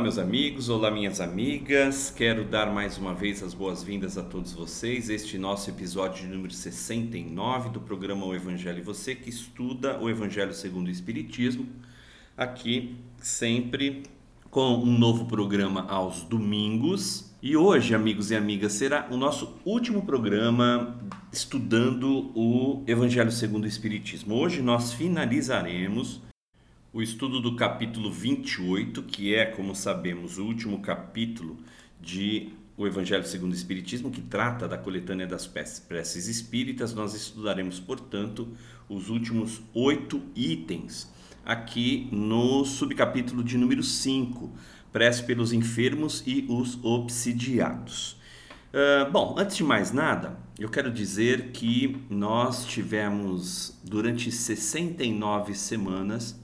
Olá, meus amigos, olá, minhas amigas. Quero dar mais uma vez as boas-vindas a todos vocês. Este nosso episódio número 69 do programa O Evangelho e Você, que estuda o Evangelho segundo o Espiritismo. Aqui, sempre com um novo programa aos domingos. E hoje, amigos e amigas, será o nosso último programa estudando o Evangelho segundo o Espiritismo. Hoje nós finalizaremos o estudo do capítulo 28, que é, como sabemos, o último capítulo de o Evangelho segundo o Espiritismo, que trata da coletânea das preces espíritas, nós estudaremos, portanto, os últimos oito itens aqui no subcapítulo de número 5, prece pelos enfermos e os obsidiados. Uh, bom, antes de mais nada, eu quero dizer que nós tivemos durante 69 semanas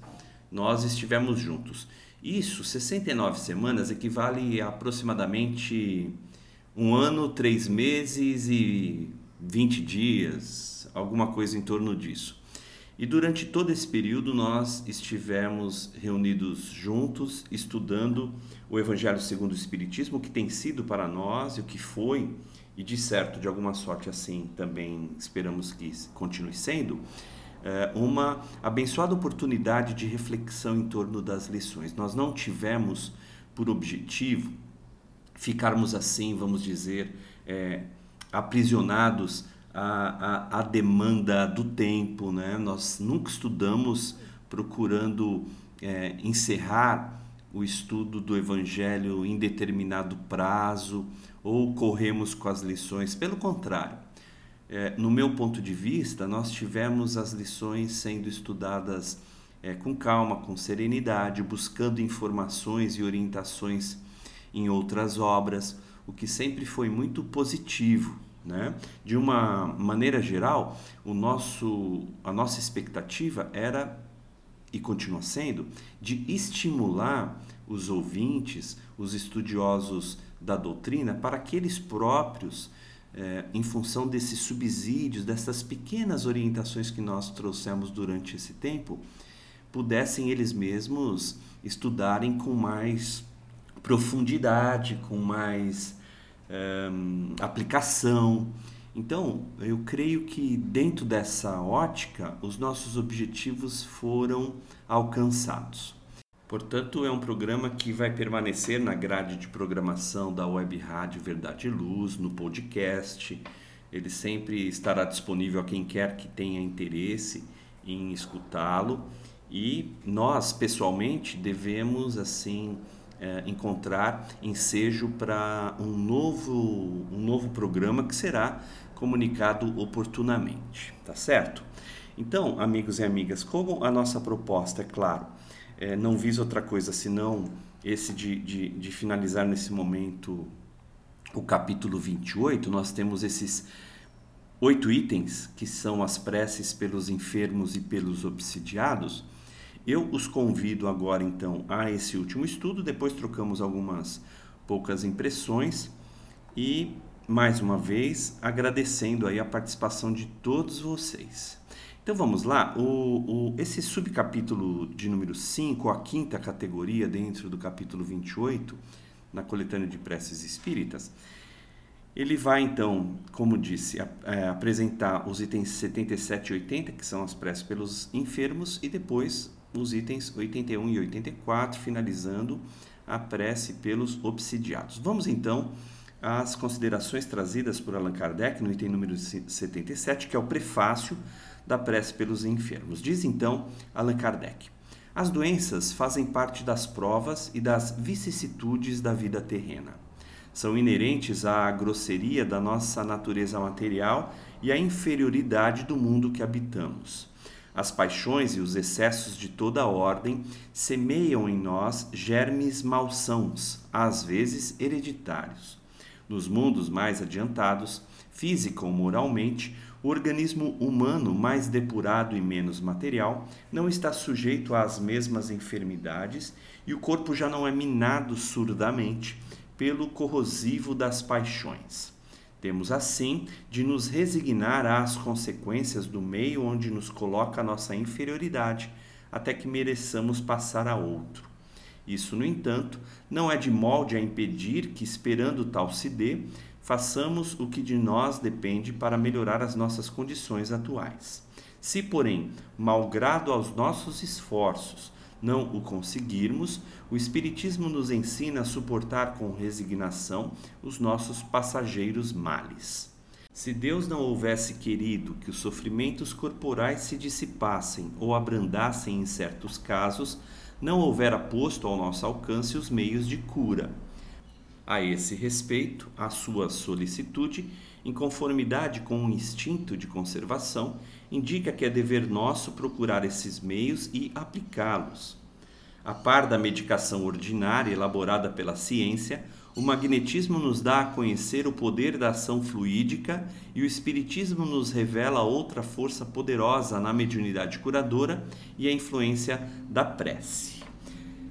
nós estivemos juntos. Isso, 69 semanas, equivale a aproximadamente um ano, três meses e 20 dias, alguma coisa em torno disso. E durante todo esse período nós estivemos reunidos juntos, estudando o Evangelho segundo o Espiritismo, que tem sido para nós e o que foi, e de certo, de alguma sorte assim também esperamos que continue sendo, é, uma abençoada oportunidade de reflexão em torno das lições. Nós não tivemos por objetivo ficarmos assim, vamos dizer, é, aprisionados à, à, à, demanda do tempo. Né? Nós nunca estudamos procurando é, encerrar o estudo do Evangelho em determinado prazo ou corremos com as lições. Pelo contrário, é, no meu ponto de vista, nós tivemos as lições sendo estudadas é, com calma, com serenidade, buscando informações e orientações em outras obras, o que sempre foi muito positivo. Né? De uma maneira geral, o nosso, a nossa expectativa era e continua sendo de estimular os ouvintes, os estudiosos da doutrina, para que eles próprios é, em função desses subsídios, dessas pequenas orientações que nós trouxemos durante esse tempo, pudessem eles mesmos estudarem com mais profundidade, com mais é, aplicação. Então, eu creio que dentro dessa ótica, os nossos objetivos foram alcançados. Portanto, é um programa que vai permanecer na grade de programação da Web Rádio Verdade e Luz, no podcast. Ele sempre estará disponível a quem quer que tenha interesse em escutá-lo. E nós, pessoalmente, devemos assim é, encontrar ensejo para um novo, um novo programa que será comunicado oportunamente, tá certo? Então, amigos e amigas, como a nossa proposta, é claro, é, não visa outra coisa senão esse de, de, de finalizar nesse momento o capítulo 28, nós temos esses oito itens que são as preces pelos enfermos e pelos obsidiados. Eu os convido agora então a esse último estudo, depois trocamos algumas poucas impressões e mais uma vez agradecendo aí a participação de todos vocês. Então vamos lá, o, o, esse subcapítulo de número 5, a quinta categoria dentro do capítulo 28, na coletânea de preces espíritas, ele vai então, como disse, é, apresentar os itens 77 e 80, que são as preces pelos enfermos, e depois os itens 81 e 84, finalizando a prece pelos obsidiados. Vamos então às considerações trazidas por Allan Kardec no item número 77, que é o prefácio da prece pelos enfermos. Diz então Allan Kardec: As doenças fazem parte das provas e das vicissitudes da vida terrena. São inerentes à grosseria da nossa natureza material e à inferioridade do mundo que habitamos. As paixões e os excessos de toda ordem semeiam em nós germes malsãos, às vezes hereditários. Nos mundos mais adiantados, física ou moralmente, o organismo humano mais depurado e menos material não está sujeito às mesmas enfermidades e o corpo já não é minado surdamente pelo corrosivo das paixões. Temos assim de nos resignar às consequências do meio onde nos coloca a nossa inferioridade, até que mereçamos passar a outro. Isso, no entanto, não é de molde a impedir que, esperando tal se dê, façamos o que de nós depende para melhorar as nossas condições atuais. Se, porém, malgrado aos nossos esforços, não o conseguirmos, o Espiritismo nos ensina a suportar com resignação os nossos passageiros males. Se Deus não houvesse querido que os sofrimentos corporais se dissipassem ou abrandassem em certos casos, não houvera posto ao nosso alcance os meios de cura a esse respeito, a sua solicitude, em conformidade com o instinto de conservação, indica que é dever nosso procurar esses meios e aplicá-los. A par da medicação ordinária elaborada pela ciência, o magnetismo nos dá a conhecer o poder da ação fluídica e o espiritismo nos revela outra força poderosa na mediunidade curadora e a influência da prece.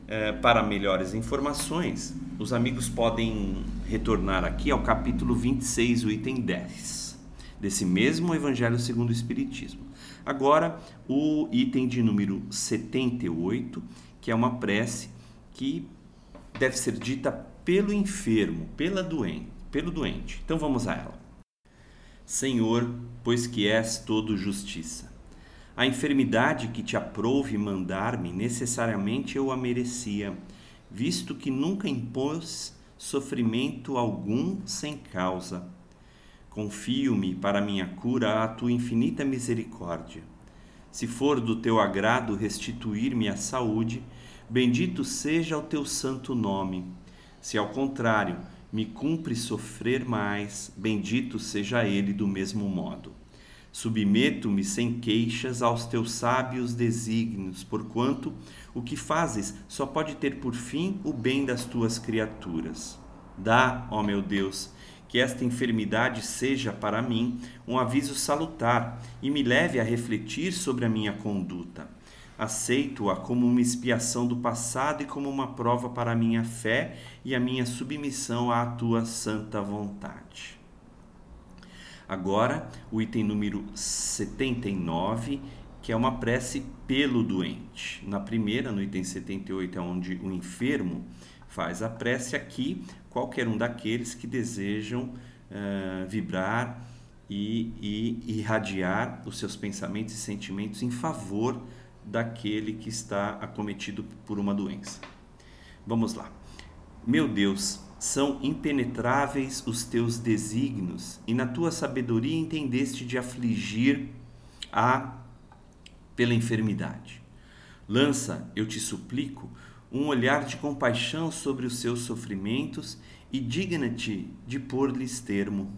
É, para melhores informações, os amigos podem retornar aqui ao capítulo 26, o item 10, desse mesmo Evangelho segundo o Espiritismo. Agora, o item de número 78, que é uma prece que deve ser dita pelo enfermo, pela doente, pelo doente. Então vamos a ela. Senhor, pois que és todo justiça, a enfermidade que te aprouve mandar-me, necessariamente eu a merecia visto que nunca impôs sofrimento algum sem causa. Confio-me para minha cura à tua infinita misericórdia. Se for do teu agrado restituir-me a saúde, bendito seja o teu santo nome. Se ao contrário me cumpre sofrer mais, bendito seja ele do mesmo modo. Submeto-me sem queixas aos teus sábios desígnios, porquanto o que fazes só pode ter por fim o bem das tuas criaturas. Dá, ó meu Deus, que esta enfermidade seja para mim um aviso salutar e me leve a refletir sobre a minha conduta. Aceito-a como uma expiação do passado e como uma prova para a minha fé e a minha submissão à tua santa vontade. Agora, o item número 79, que é uma prece pelo doente. Na primeira, no item 78, é onde o enfermo faz a prece aqui, qualquer um daqueles que desejam uh, vibrar e, e irradiar os seus pensamentos e sentimentos em favor daquele que está acometido por uma doença. Vamos lá. Meu Deus, são impenetráveis os teus desígnios, e na tua sabedoria entendeste de afligir a pela enfermidade. Lança, eu te suplico, um olhar de compaixão sobre os seus sofrimentos e digna-te de pôr-lhes termo.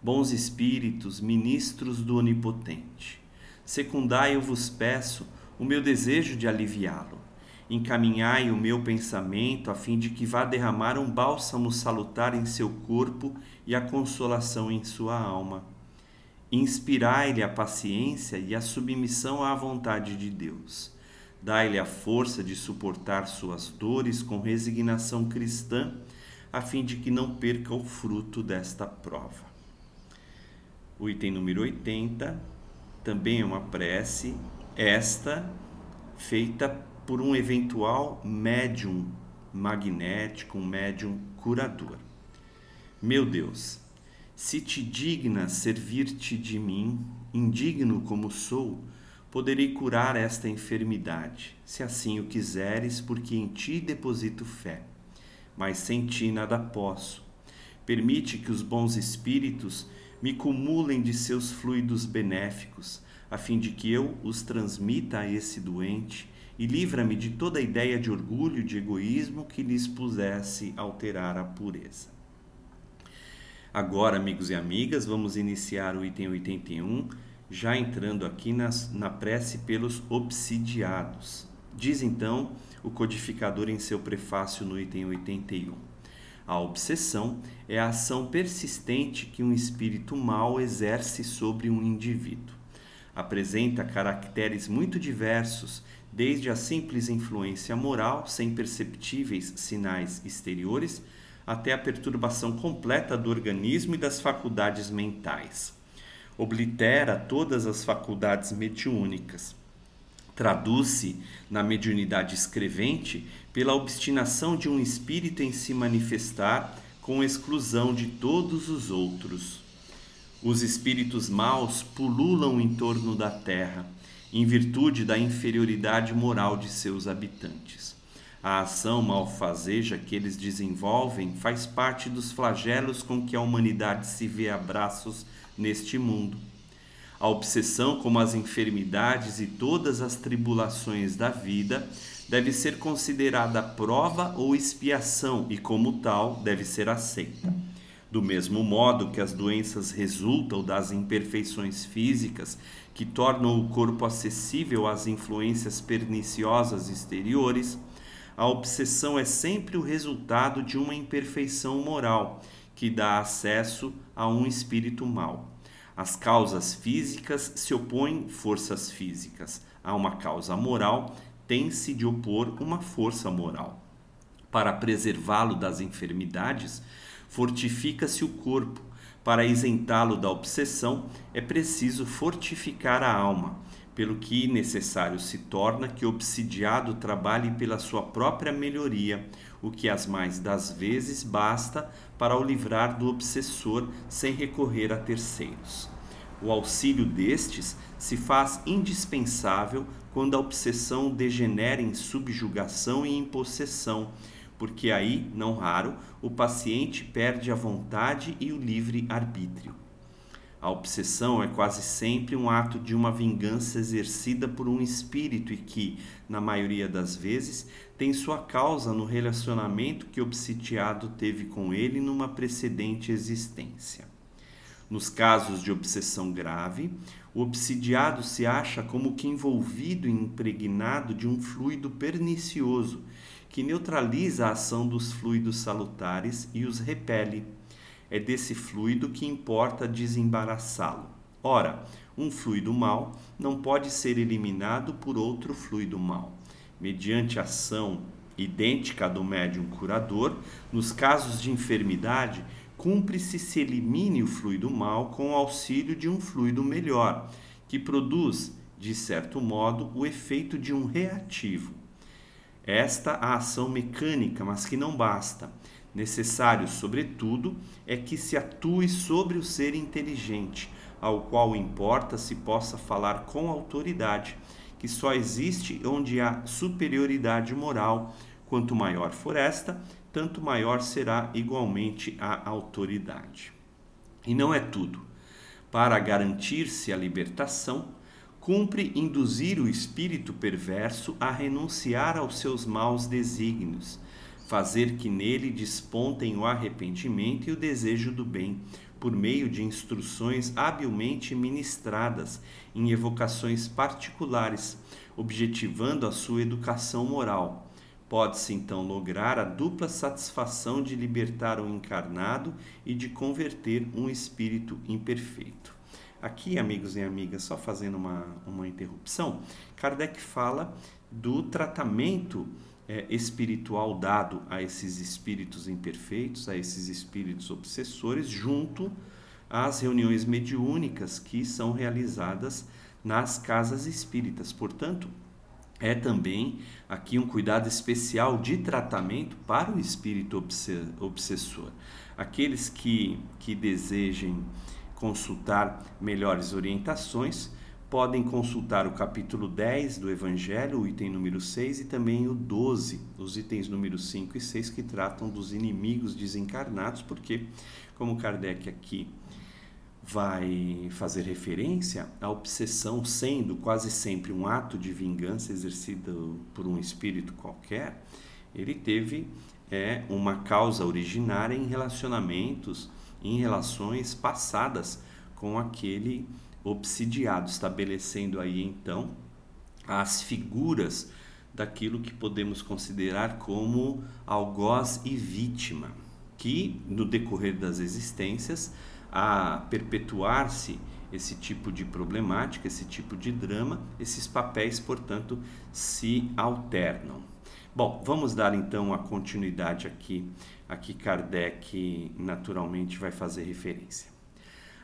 Bons espíritos, ministros do Onipotente, secundai, eu vos peço, o meu desejo de aliviá-lo. Encaminhai o meu pensamento a fim de que vá derramar um bálsamo salutar em seu corpo e a consolação em sua alma. Inspirai-lhe a paciência e a submissão à vontade de Deus. Dai-lhe a força de suportar suas dores com resignação cristã, a fim de que não perca o fruto desta prova. O item número 80 também é uma prece, esta feita por um eventual médium magnético, um médium curador. Meu Deus, se te digna servir-te de mim, indigno como sou, poderei curar esta enfermidade, se assim o quiseres, porque em ti deposito fé. Mas sem ti nada posso. Permite que os bons espíritos me cumulem de seus fluidos benéficos, a fim de que eu os transmita a esse doente e livra-me de toda ideia de orgulho e de egoísmo que lhes pusesse alterar a pureza. Agora, amigos e amigas, vamos iniciar o item 81, já entrando aqui nas, na prece pelos obsidiados. Diz então o codificador em seu prefácio no item 81. A obsessão é a ação persistente que um espírito mau exerce sobre um indivíduo. Apresenta caracteres muito diversos desde a simples influência moral, sem perceptíveis sinais exteriores, até a perturbação completa do organismo e das faculdades mentais. Oblitera todas as faculdades mediúnicas. Traduz-se na mediunidade escrevente pela obstinação de um espírito em se manifestar com exclusão de todos os outros. Os espíritos maus pululam em torno da terra em virtude da inferioridade moral de seus habitantes. A ação malfazeja que eles desenvolvem faz parte dos flagelos com que a humanidade se vê a braços neste mundo. A obsessão, como as enfermidades e todas as tribulações da vida, deve ser considerada prova ou expiação e, como tal, deve ser aceita. Do mesmo modo que as doenças resultam das imperfeições físicas que tornam o corpo acessível às influências perniciosas exteriores, a obsessão é sempre o resultado de uma imperfeição moral que dá acesso a um espírito mau. As causas físicas se opõem forças físicas. A uma causa moral tem-se de opor uma força moral. Para preservá-lo das enfermidades, fortifica-se o corpo, para isentá-lo da obsessão, é preciso fortificar a alma, pelo que necessário se torna que o obsidiado trabalhe pela sua própria melhoria, o que as mais das vezes basta para o livrar do obsessor sem recorrer a terceiros. O auxílio destes se faz indispensável quando a obsessão degenera em subjugação e em possessão, porque aí, não raro, o paciente perde a vontade e o livre arbítrio. A obsessão é quase sempre um ato de uma vingança exercida por um espírito e que, na maioria das vezes, tem sua causa no relacionamento que o obsidiado teve com ele numa precedente existência. Nos casos de obsessão grave, o obsidiado se acha como que envolvido e impregnado de um fluido pernicioso que neutraliza a ação dos fluidos salutares e os repele. É desse fluido que importa desembaraçá-lo. Ora, um fluido mau não pode ser eliminado por outro fluido mau. Mediante ação idêntica do médium curador, nos casos de enfermidade, cumpre-se se elimine o fluido mau com o auxílio de um fluido melhor, que produz, de certo modo, o efeito de um reativo. Esta a ação mecânica, mas que não basta. Necessário, sobretudo, é que se atue sobre o ser inteligente, ao qual importa se possa falar com autoridade, que só existe onde há superioridade moral. Quanto maior for esta, tanto maior será igualmente a autoridade. E não é tudo. Para garantir-se a libertação, cumpre induzir o espírito perverso a renunciar aos seus maus desígnios, fazer que nele despontem o arrependimento e o desejo do bem, por meio de instruções habilmente ministradas em evocações particulares, objetivando a sua educação moral. Pode-se então lograr a dupla satisfação de libertar o encarnado e de converter um espírito imperfeito. Aqui, amigos e amigas, só fazendo uma, uma interrupção, Kardec fala do tratamento é, espiritual dado a esses espíritos imperfeitos, a esses espíritos obsessores, junto às reuniões mediúnicas que são realizadas nas casas espíritas. Portanto, é também aqui um cuidado especial de tratamento para o espírito obsessor. Aqueles que, que desejem consultar melhores orientações, podem consultar o capítulo 10 do Evangelho, o item número 6, e também o 12, os itens número 5 e 6, que tratam dos inimigos desencarnados, porque, como Kardec aqui vai fazer referência à obsessão sendo quase sempre um ato de vingança exercido por um espírito qualquer, ele teve é, uma causa originária em relacionamentos, em relações passadas com aquele obsidiado, estabelecendo aí então as figuras daquilo que podemos considerar como algoz e vítima, que no decorrer das existências, a perpetuar-se esse tipo de problemática, esse tipo de drama, esses papéis, portanto, se alternam. Bom, vamos dar então a continuidade aqui, a que Kardec naturalmente vai fazer referência.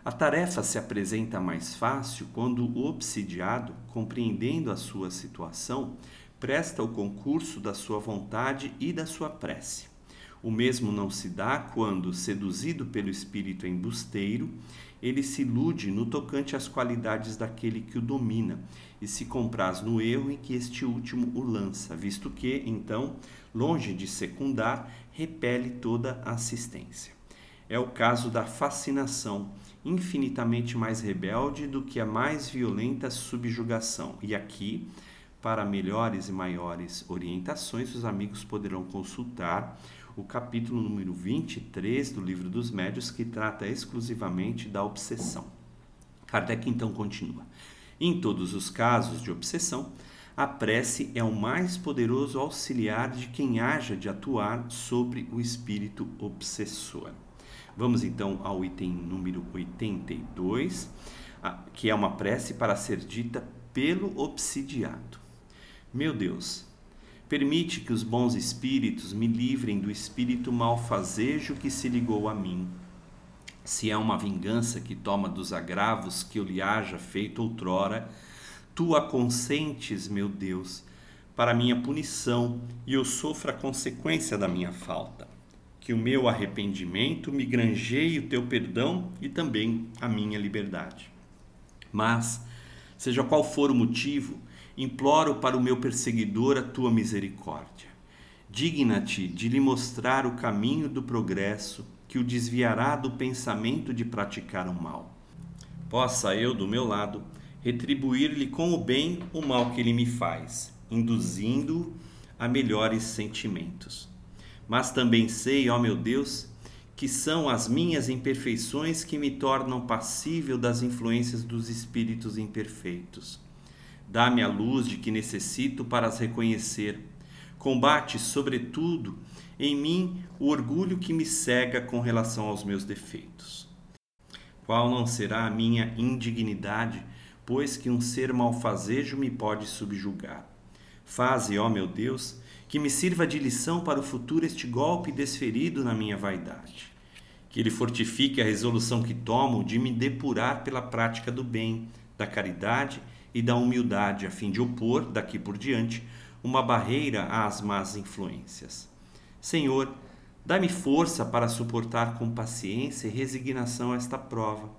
A tarefa se apresenta mais fácil quando o obsidiado, compreendendo a sua situação, presta o concurso da sua vontade e da sua prece. O mesmo não se dá quando, seduzido pelo espírito embusteiro, ele se ilude no tocante às qualidades daquele que o domina e se compraz no erro em que este último o lança, visto que, então, longe de secundar, repele toda assistência. É o caso da fascinação, infinitamente mais rebelde do que a mais violenta subjugação. E aqui, para melhores e maiores orientações, os amigos poderão consultar o capítulo número 23 do Livro dos Médios, que trata exclusivamente da obsessão. Kardec então continua. Em todos os casos de obsessão, a prece é o mais poderoso auxiliar de quem haja de atuar sobre o espírito obsessor. Vamos então ao item número 82, que é uma prece para ser dita pelo obsidiado. Meu Deus, permite que os bons espíritos me livrem do espírito malfazejo que se ligou a mim. Se é uma vingança que toma dos agravos que eu lhe haja feito outrora, tu a consentes, meu Deus, para minha punição e eu sofra a consequência da minha falta que o meu arrependimento me granjeie o teu perdão e também a minha liberdade. Mas, seja qual for o motivo, imploro para o meu perseguidor a tua misericórdia. Digna-te de lhe mostrar o caminho do progresso que o desviará do pensamento de praticar o mal. Possa eu, do meu lado, retribuir-lhe com o bem o mal que ele me faz, induzindo-o a melhores sentimentos mas também sei, ó meu Deus, que são as minhas imperfeições que me tornam passível das influências dos espíritos imperfeitos. Dá-me a luz de que necessito para as reconhecer. Combate, sobretudo, em mim o orgulho que me cega com relação aos meus defeitos. Qual não será a minha indignidade, pois que um ser malfazejo me pode subjugar? Faze, ó meu Deus, que me sirva de lição para o futuro este golpe desferido na minha vaidade. Que ele fortifique a resolução que tomo de me depurar pela prática do bem, da caridade e da humildade, a fim de opor, daqui por diante, uma barreira às más influências. Senhor, dá-me força para suportar com paciência e resignação esta prova.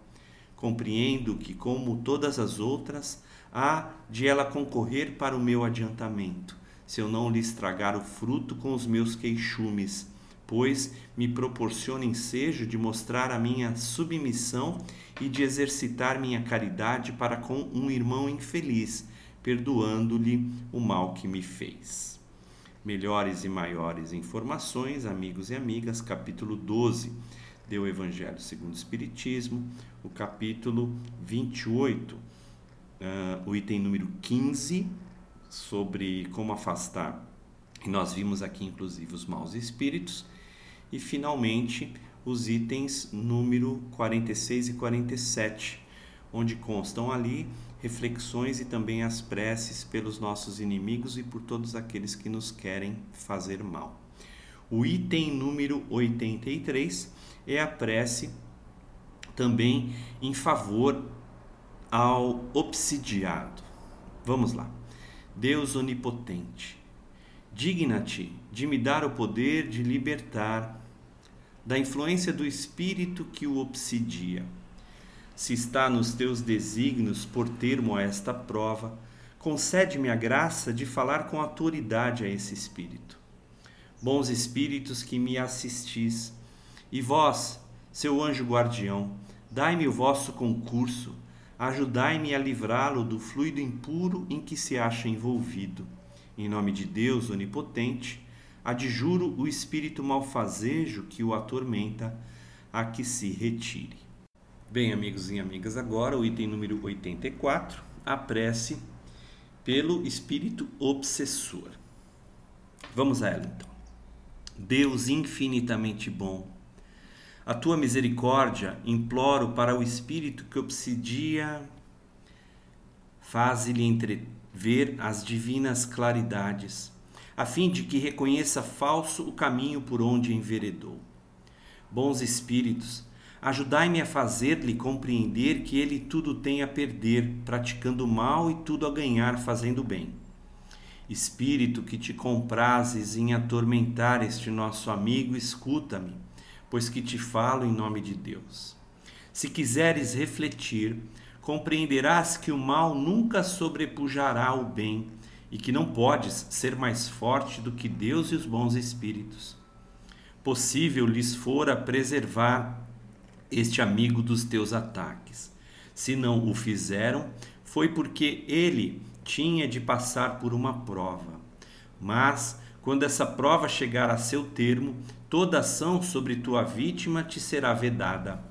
Compreendo que, como todas as outras, há de ela concorrer para o meu adiantamento se eu não lhe estragar o fruto com os meus queixumes, pois me proporciona ensejo de mostrar a minha submissão e de exercitar minha caridade para com um irmão infeliz, perdoando-lhe o mal que me fez. Melhores e maiores informações, amigos e amigas, capítulo 12 deu o Evangelho segundo o Espiritismo, o capítulo 28, uh, ah, o item número 15, sobre como afastar. E nós vimos aqui, inclusive, os maus espíritos. E, finalmente, os itens número 46 e 47, onde constam ali reflexões e também as preces pelos nossos inimigos e por todos aqueles que nos querem fazer mal. O item número 83 é a prece também em favor ao obsidiado. Vamos lá. Deus onipotente, digna-te de me dar o poder de libertar da influência do espírito que o obsidia. Se está nos teus desígnios por termo a esta prova, concede-me a graça de falar com autoridade a esse espírito. Bons espíritos que me assistis, e vós, seu anjo guardião, dai-me o vosso concurso ajudai-me a livrá-lo do fluido impuro em que se acha envolvido. Em nome de Deus onipotente, adjuro o espírito malfazejo que o atormenta a que se retire. Bem, amigos e amigas, agora o item número 84, a prece pelo espírito obsessor. Vamos a ela então. Deus infinitamente bom, a tua misericórdia imploro para o espírito que obsidia, faze-lhe entrever as divinas claridades, a fim de que reconheça falso o caminho por onde enveredou. Bons espíritos, ajudai-me a fazer-lhe compreender que ele tudo tem a perder, praticando mal e tudo a ganhar, fazendo bem. Espírito que te comprases em atormentar este nosso amigo, escuta-me pois que te falo em nome de Deus. Se quiseres refletir, compreenderás que o mal nunca sobrepujará o bem e que não podes ser mais forte do que Deus e os bons espíritos. Possível lhes fora preservar este amigo dos teus ataques. Se não o fizeram, foi porque ele tinha de passar por uma prova. Mas, quando essa prova chegar a seu termo, toda ação sobre tua vítima te será vedada.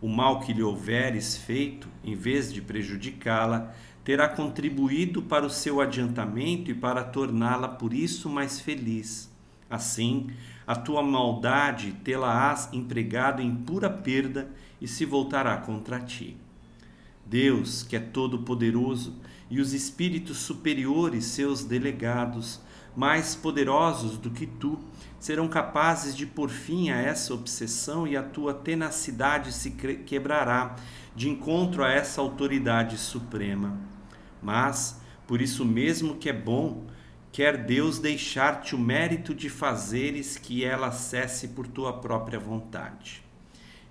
O mal que lhe houveres feito, em vez de prejudicá-la, terá contribuído para o seu adiantamento e para torná-la por isso mais feliz. Assim, a tua maldade tê-la-ás empregado em pura perda e se voltará contra ti. Deus, que é todo-poderoso, e os espíritos superiores, seus delegados, mais poderosos do que tu, serão capazes de pôr fim a essa obsessão e a tua tenacidade se quebrará de encontro a essa autoridade suprema. Mas, por isso mesmo que é bom, quer Deus deixar-te o mérito de fazeres que ela cesse por tua própria vontade.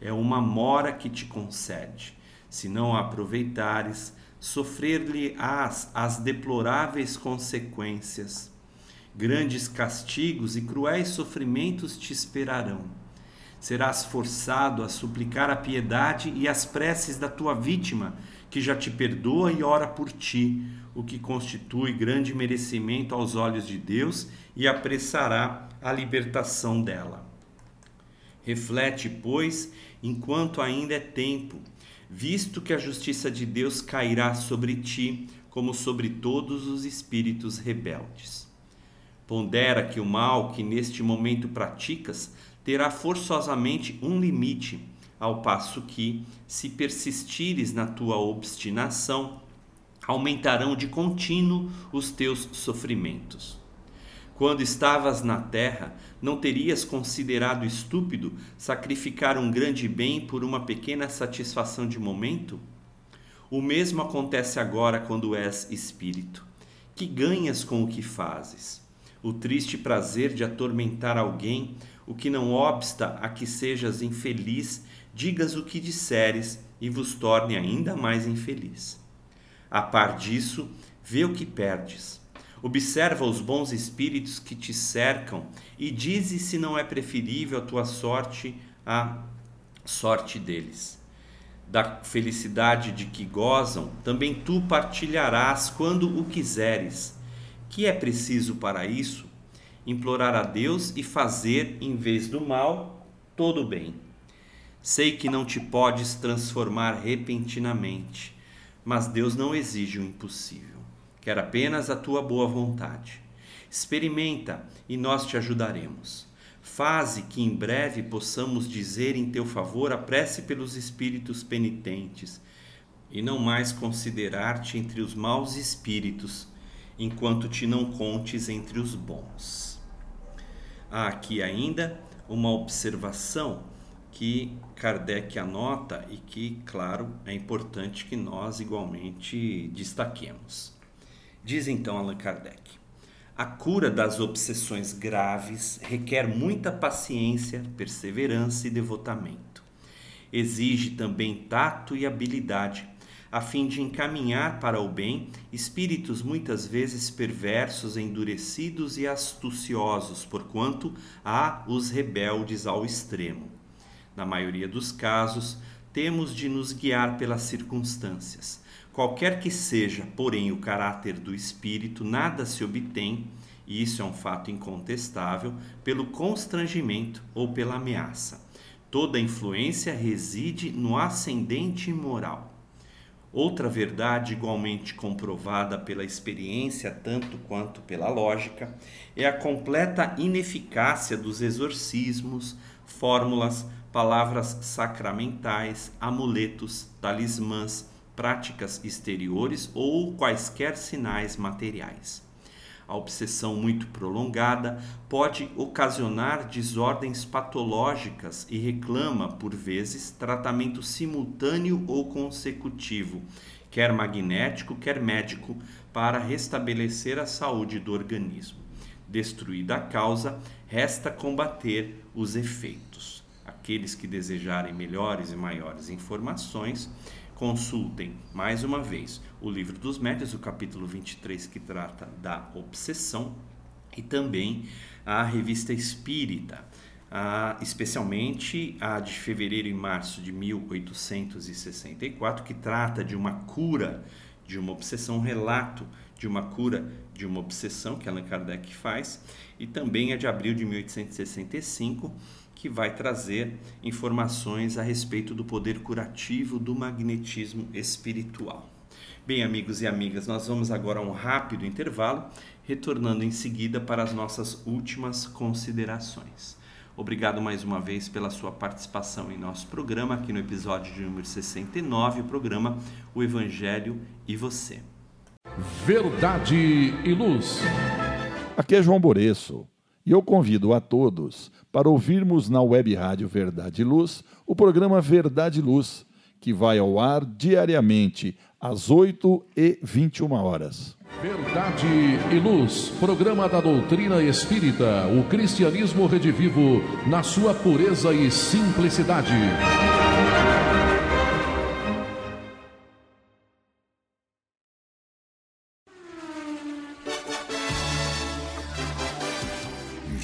É uma mora que te concede. Se não a aproveitares, sofrer-lhe-ás as deploráveis consequências Grandes castigos e cruéis sofrimentos te esperarão. Serás forçado a suplicar a piedade e as preces da tua vítima, que já te perdoa e ora por ti, o que constitui grande merecimento aos olhos de Deus e apressará a libertação dela. Reflete, pois, enquanto ainda é tempo, visto que a justiça de Deus cairá sobre ti, como sobre todos os espíritos rebeldes. Pondera que o mal que neste momento praticas terá forçosamente um limite, ao passo que, se persistires na tua obstinação, aumentarão de contínuo os teus sofrimentos. Quando estavas na terra, não terias considerado estúpido sacrificar um grande bem por uma pequena satisfação de momento? O mesmo acontece agora quando és espírito. Que ganhas com o que fazes? o triste prazer de atormentar alguém, o que não obsta a que sejas infeliz, digas o que disseres e vos torne ainda mais infeliz. A par disso, vê o que perdes. Observa os bons espíritos que te cercam e dize se não é preferível a tua sorte à sorte deles. Da felicidade de que gozam, também tu partilharás quando o quiseres que é preciso para isso? Implorar a Deus e fazer, em vez do mal, todo o bem. Sei que não te podes transformar repentinamente, mas Deus não exige o impossível. Quer apenas a tua boa vontade. Experimenta e nós te ajudaremos. Faze que em breve possamos dizer em teu favor a prece pelos espíritos penitentes e não mais considerar-te entre os maus espíritos, enquanto te não contes entre os bons. Há aqui ainda uma observação que Kardec anota e que, claro, é importante que nós igualmente destaquemos. Diz então Allan Kardec: a cura das obsessões graves requer muita paciência, perseverança e devotamento. Exige também tato e habilidade, a fim de encaminhar para o bem espíritos muitas vezes perversos, endurecidos e astuciosos, porquanto há os rebeldes ao extremo. Na maioria dos casos, temos de nos guiar pelas circunstâncias. Qualquer que seja, porém, o caráter do espírito, nada se obtém, e isso é um fato incontestável, pelo constrangimento ou pela ameaça. Toda influência reside no ascendente moral. Outra verdade, igualmente comprovada pela experiência tanto quanto pela lógica, é a completa ineficácia dos exorcismos, fórmulas, palavras sacramentais, amuletos, talismãs, práticas exteriores ou quaisquer sinais materiais. A obsessão muito prolongada pode ocasionar desordens patológicas e reclama, por vezes, tratamento simultâneo ou consecutivo, quer magnético, quer médico, para restabelecer a saúde do organismo. Destruída a causa, resta combater os efeitos. Aqueles que desejarem melhores e maiores informações, consultem mais uma vez o Livro dos Médios, o capítulo 23, que trata da obsessão, e também a Revista Espírita, a, especialmente a de fevereiro e março de 1864, que trata de uma cura de uma obsessão, um relato de uma cura de uma obsessão que Allan Kardec faz, e também a de abril de 1865 que vai trazer informações a respeito do poder curativo do magnetismo espiritual. Bem, amigos e amigas, nós vamos agora a um rápido intervalo, retornando em seguida para as nossas últimas considerações. Obrigado mais uma vez pela sua participação em nosso programa, aqui no episódio de número 69, o programa O Evangelho e Você. Verdade e Luz. Aqui é João Boreço. E eu convido a todos para ouvirmos na Web Rádio Verdade e Luz o programa Verdade e Luz, que vai ao ar diariamente às 8 e 21 horas. Verdade e Luz, programa da doutrina espírita, o cristianismo redivivo na sua pureza e simplicidade.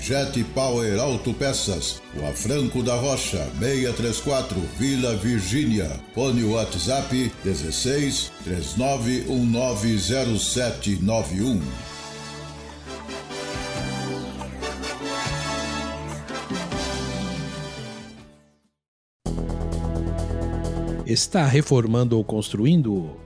Jet Power Autopeças, Rua Franco da Rocha, 634, Vila Virgínia. Fone WhatsApp 16 39190791. Está reformando ou construindo?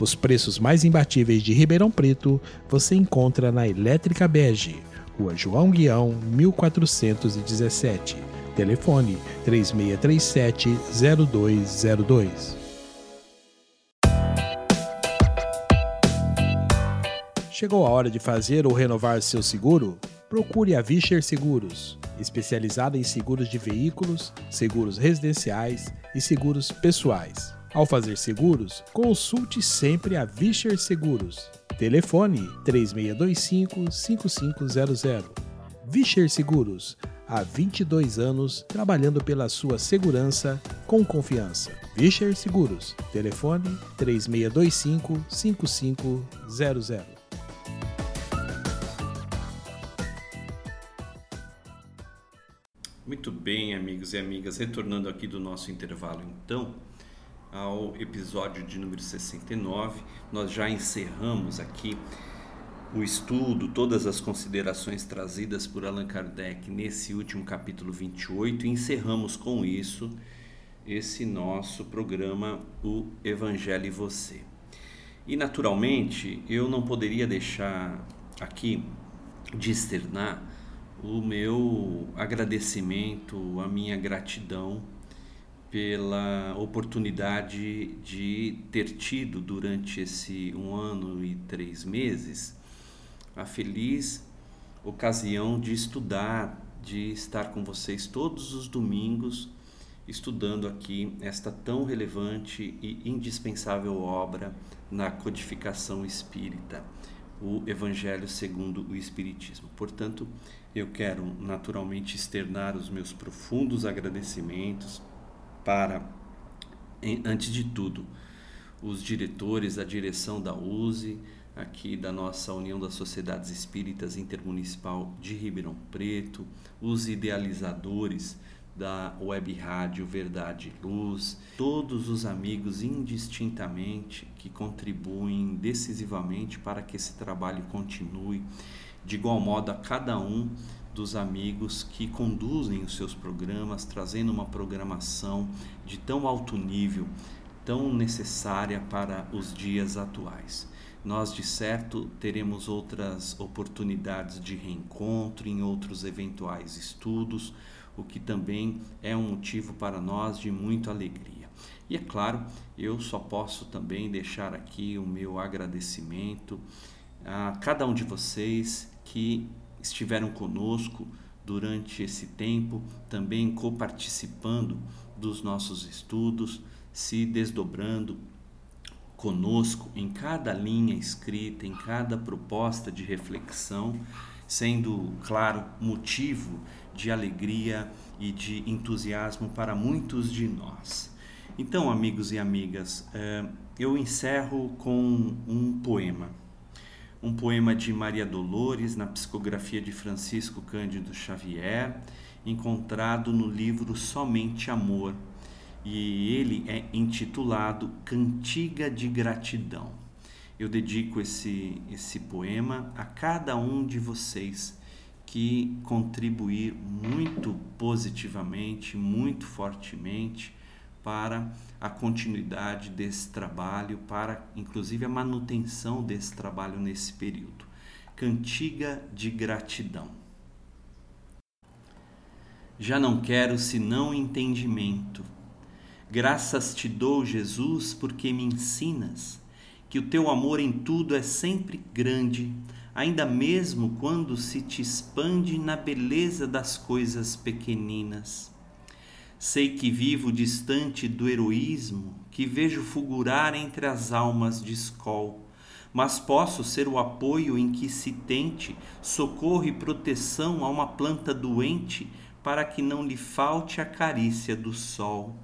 Os preços mais imbatíveis de Ribeirão Preto você encontra na Elétrica Bege, Rua João Guião, 1417. Telefone 3637-0202. Chegou a hora de fazer ou renovar seu seguro? Procure a Vischer Seguros, especializada em seguros de veículos, seguros residenciais e seguros pessoais. Ao fazer seguros, consulte sempre a Vischer Seguros. Telefone 3625-5500. Vischer Seguros, há 22 anos trabalhando pela sua segurança com confiança. Vischer Seguros. Telefone 3625-5500. Muito bem, amigos e amigas, retornando aqui do nosso intervalo, então, ao episódio de número 69, nós já encerramos aqui o estudo, todas as considerações trazidas por Allan Kardec nesse último capítulo 28, e encerramos com isso esse nosso programa, o Evangelho e Você. E naturalmente, eu não poderia deixar aqui de externar o meu agradecimento, a minha gratidão pela oportunidade de ter tido durante esse um ano e três meses a feliz ocasião de estudar, de estar com vocês todos os domingos estudando aqui esta tão relevante e indispensável obra na codificação espírita, o Evangelho segundo o Espiritismo. Portanto, eu quero naturalmente externar os meus profundos agradecimentos para, antes de tudo, os diretores, a direção da USE, aqui da nossa União das Sociedades Espíritas Intermunicipal de Ribeirão Preto, os idealizadores da Web Rádio Verdade e Luz, todos os amigos indistintamente que contribuem decisivamente para que esse trabalho continue de igual modo a cada um dos amigos que conduzem os seus programas, trazendo uma programação de tão alto nível, tão necessária para os dias atuais. Nós, de certo, teremos outras oportunidades de reencontro em outros eventuais estudos, o que também é um motivo para nós de muita alegria. E é claro, eu só posso também deixar aqui o meu agradecimento a cada um de vocês que estiveram conosco durante esse tempo, também coparticipando dos nossos estudos, se desdobrando conosco em cada linha escrita, em cada proposta de reflexão, sendo, claro, motivo de alegria e de entusiasmo para muitos de nós. Então, amigos e amigas, eh, eu encerro com um poema um poema de Maria Dolores na psicografia de Francisco Cândido Xavier, encontrado no livro Somente Amor, e ele é intitulado Cantiga de Gratidão. Eu dedico esse, esse poema a cada um de vocês que contribuir muito positivamente, muito fortemente para a continuidade desse trabalho, para inclusive a manutenção desse trabalho nesse período. Cantiga de gratidão. Já não quero senão entendimento. Graças te dou, Jesus, porque me ensinas que o teu amor em tudo é sempre grande, ainda mesmo quando se te expande na beleza das coisas pequeninas Sei que vivo distante do heroísmo que vejo fulgurar entre as almas de escol, mas posso ser o apoio em que se tente socorro e proteção a uma planta doente para que não lhe falte a carícia do sol.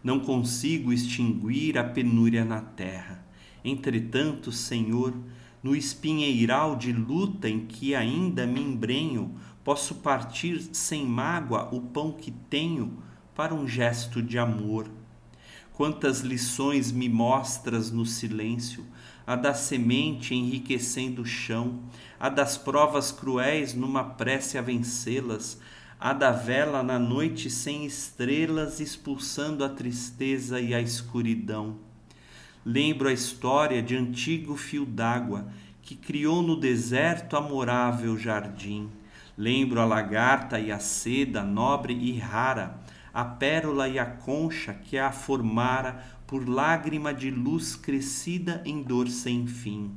Não consigo extinguir a penúria na terra. Entretanto, Senhor, no espinheiral de luta em que ainda me embrenho, posso partir sem mágoa o pão que tenho para um gesto de amor. Quantas lições me mostras no silêncio, a da semente enriquecendo o chão, a das provas cruéis numa prece a vencê-las, a da vela na noite sem estrelas expulsando a tristeza e a escuridão. Lembro a história de antigo fio d'água que criou no deserto amorável jardim. Lembro a lagarta e a seda nobre e rara, a pérola e a concha que a formara por lágrima de luz crescida em dor sem fim.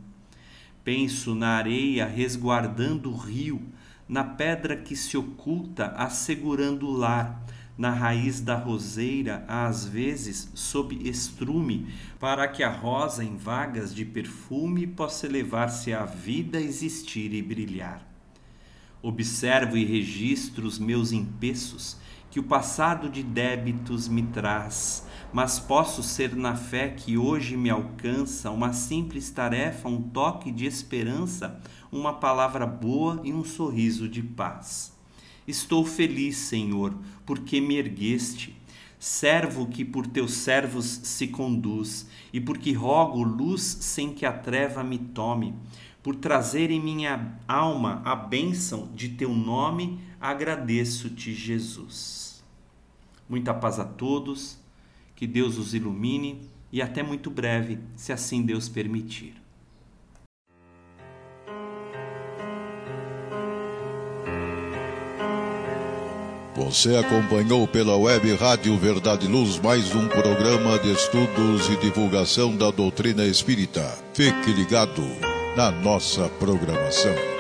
Penso na areia resguardando o rio, na pedra que se oculta assegurando o lar, na raiz da roseira, às vezes sob estrume, para que a rosa em vagas de perfume possa elevar-se à vida, existir e brilhar. Observo e registro os meus empeços, que o passado de débitos me traz, mas posso ser na fé que hoje me alcança uma simples tarefa, um toque de esperança, uma palavra boa e um sorriso de paz. Estou feliz, Senhor, porque me ergueste, servo que por teus servos se conduz, e porque rogo luz sem que a treva me tome, por trazer em minha alma a bênção de teu nome, agradeço-te, Jesus. Muita paz a todos, que Deus os ilumine e até muito breve, se assim Deus permitir. Você acompanhou pela web Rádio Verdade Luz mais um programa de estudos e divulgação da doutrina espírita. Fique ligado na nossa programação.